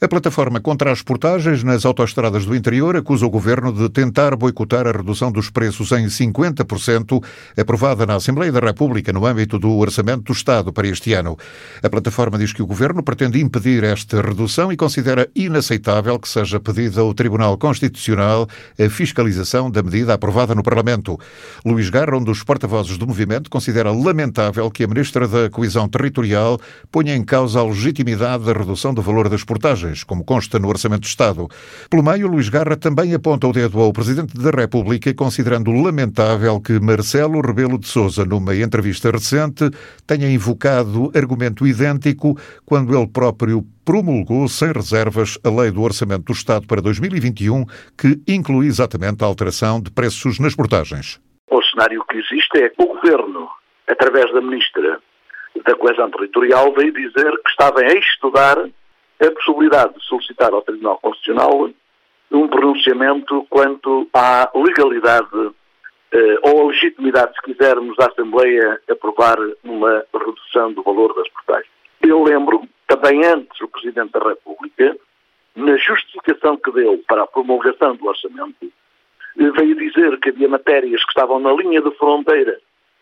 A plataforma contra as portagens nas autoestradas do interior acusa o governo de tentar boicotar a redução dos preços em 50%, aprovada na Assembleia da República no âmbito do Orçamento do Estado para este ano. A plataforma diz que o governo pretende impedir esta redução e considera inaceitável que seja pedida ao Tribunal Constitucional a fiscalização da medida aprovada no Parlamento. Luís Garra, um dos porta-vozes do movimento, considera lamentável que a Ministra da Coesão Territorial ponha em causa a legitimidade da redução do valor das portagens como consta no Orçamento do Estado. Pelo meio, Luís Garra também aponta o dedo ao Presidente da República, considerando lamentável que Marcelo Rebelo de Sousa, numa entrevista recente, tenha invocado argumento idêntico quando ele próprio promulgou sem reservas a Lei do Orçamento do Estado para 2021, que inclui exatamente a alteração de preços nas portagens. O cenário que existe é que o Governo, através da Ministra da Coesão Territorial, veio dizer que estava a estudar a possibilidade de solicitar ao Tribunal Constitucional um pronunciamento quanto à legalidade eh, ou a legitimidade, se quisermos, da Assembleia aprovar uma redução do valor das portagens. Eu lembro, também antes, o Presidente da República, na justificação que deu para a promulgação do orçamento, veio dizer que havia matérias que estavam na linha de fronteira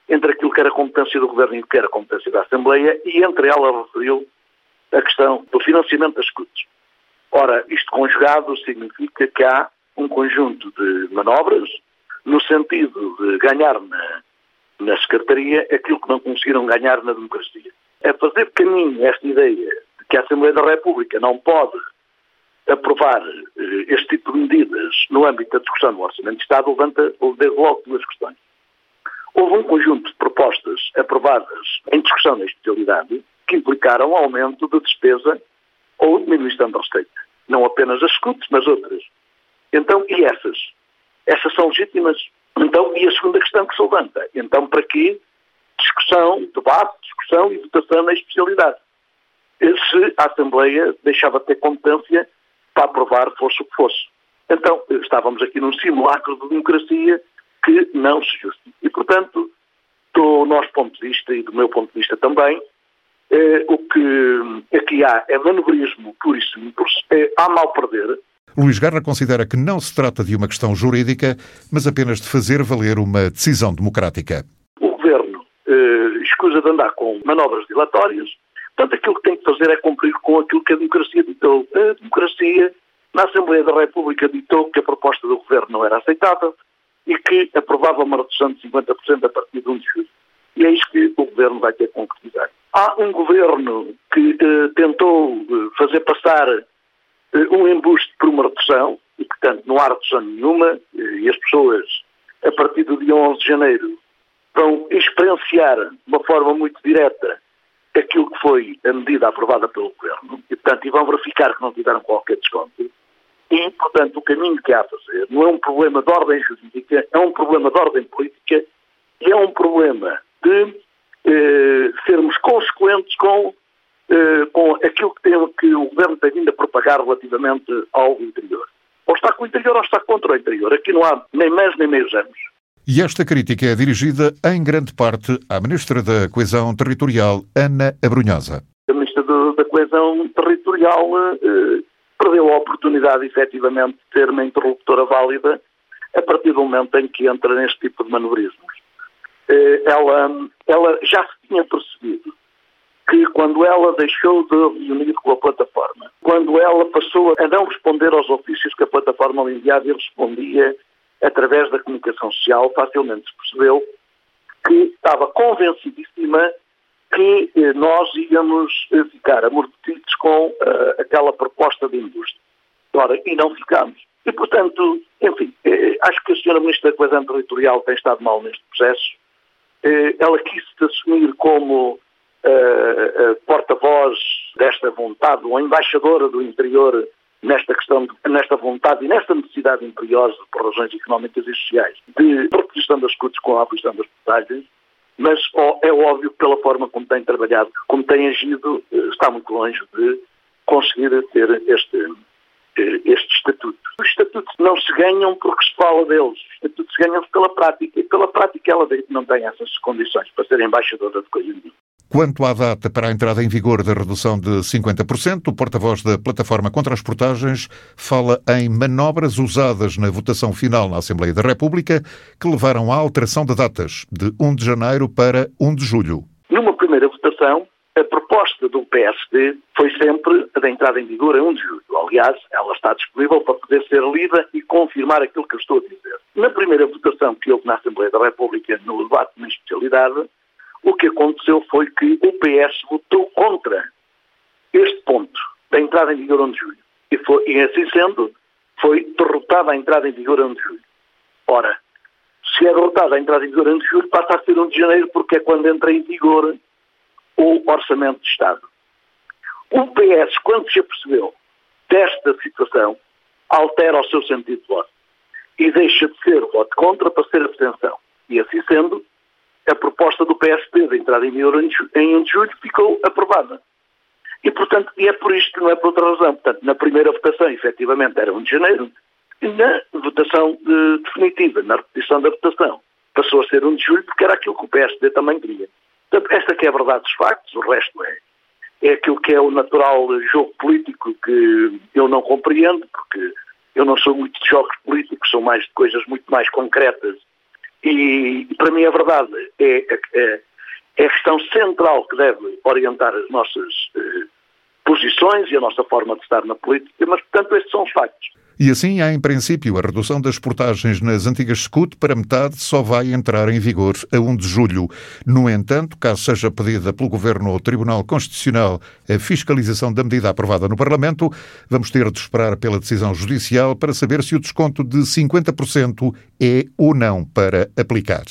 entre aquilo que era competência do Governo e o que era competência da Assembleia, e entre elas referiu a questão do financiamento das escutas. Ora, isto conjugado significa que há um conjunto de manobras no sentido de ganhar na, na secretaria aquilo que não conseguiram ganhar na democracia. É fazer caminho esta ideia de que a Assembleia da República não pode aprovar eh, este tipo de medidas no âmbito da discussão do Orçamento de Estado levanta desde logo duas questões. Houve um conjunto de propostas aprovadas em discussão na especialidade que implicaram aumento de despesa ou diminuição da receita. Não apenas as escutes, mas outras. Então, e essas? Essas são legítimas? Então, e a segunda questão que se levanta? Então, para que discussão, debate, discussão e votação na especialidade? Se a Assembleia deixava de ter competência para aprovar fosse o que fosse. Então, estávamos aqui num simulacro de democracia que não se justifica. E, portanto, do nosso ponto de vista e do meu ponto de vista também, o que aqui há é manobrismo puro e simples, é, há mal perder. Luís Garra considera que não se trata de uma questão jurídica, mas apenas de fazer valer uma decisão democrática. O Governo eh, escusa de andar com manobras dilatórias, portanto aquilo que tem que fazer é cumprir com aquilo que a democracia ditou. A democracia, na Assembleia da República, ditou que a proposta do Governo não era aceitável e que aprovava uma redução de 50% a partir de 1 de julho. E é isso que o Governo vai ter que concretizar. Há um governo que eh, tentou eh, fazer passar eh, um embuste por uma redução, e portanto não há redução nenhuma, e as pessoas, a partir do dia 11 de janeiro, vão experienciar de uma forma muito direta aquilo que foi a medida aprovada pelo governo, e portanto e vão verificar que não tiveram qualquer desconto. E, portanto, o caminho que há a fazer não é um problema de ordem jurídica, é um problema de ordem política e é um problema de eh, sermos consequentes com, eh, com aquilo que, tem, que o Governo tem vindo a propagar relativamente ao interior. Ou está com o interior ou está contra o interior. Aqui não há nem mais nem meios anos. E esta crítica é dirigida em grande parte à Ministra da Coesão Territorial, Ana Abrunhosa. A Ministra da Coesão Territorial eh, perdeu a oportunidade, efetivamente, de ter uma interlocutora válida a partir do momento em que entra neste tipo de manobrismos. Eh, ela, ela já se tinha percebido que quando ela deixou de reunir com a plataforma, quando ela passou a não responder aos ofícios que a plataforma lhe enviava e respondia através da comunicação social, facilmente se percebeu que estava convencidíssima que eh, nós íamos eh, ficar amortecidos com uh, aquela proposta de indústria. Ora, e não ficamos. E, portanto, enfim, eh, acho que a senhora Ministra da Coesão Territorial tem estado mal neste processo ela quis se assumir como uh, porta-voz desta vontade, ou embaixadora do interior nesta questão, nesta vontade e nesta necessidade imperiosa, por razões económicas e sociais, de reposição das escutas com a abolição das portagens, mas é óbvio que pela forma como tem trabalhado, como tem agido, está muito longe de conseguir ter este, este estatuto. Os estatutos não se ganham porque se fala deles, os estatutos ganham-se pela prática, e pela prática ela não tem essas condições para ser embaixadora de coisa nenhuma. Quanto à data para a entrada em vigor da redução de 50%, o porta-voz da plataforma contra as portagens fala em manobras usadas na votação final na Assembleia da República que levaram à alteração de datas de 1 de janeiro para 1 de julho. Numa primeira votação, do PSD foi sempre a da entrada em vigor a 1 de julho. Aliás, ela está disponível para poder ser lida e confirmar aquilo que eu estou a dizer. Na primeira votação que houve na Assembleia da República, no debate na especialidade, o que aconteceu foi que o PS votou contra este ponto da entrada em vigor 1 de julho. E, foi, e assim sendo, foi derrotada a entrada em vigor 1 de julho. Ora, se é derrotada a entrada em vigor 1 de julho, passa a ser 1 de janeiro, porque é quando entra em vigor o Orçamento de Estado. O PS, quando se apercebeu desta situação, altera o seu sentido de voto e deixa de ser voto contra para ser abstenção. E assim sendo, a proposta do PSD de entrada em vigor em 1 de julho ficou aprovada. E, portanto, e é por isto, não é por outra razão. Portanto, na primeira votação, efetivamente, era 1 de janeiro, e na votação de, definitiva, na repetição da votação, passou a ser 1 de julho, porque era aquilo que o PSD também queria. Portanto, esta que é a verdade dos factos, o resto é, é aquilo que é o natural jogo político que eu não compreendo, porque eu não sou muito de jogos políticos, sou mais de coisas muito mais concretas. E, para mim, a verdade é, é, é, a questão central que deve orientar as nossas eh, posições e a nossa forma de estar na política, mas, portanto, estes são os factos. E assim, há em princípio a redução das portagens nas antigas SCUT para metade só vai entrar em vigor a 1 de julho. No entanto, caso seja pedida pelo Governo ao Tribunal Constitucional a fiscalização da medida aprovada no Parlamento, vamos ter de esperar pela decisão judicial para saber se o desconto de 50% é ou não para aplicar.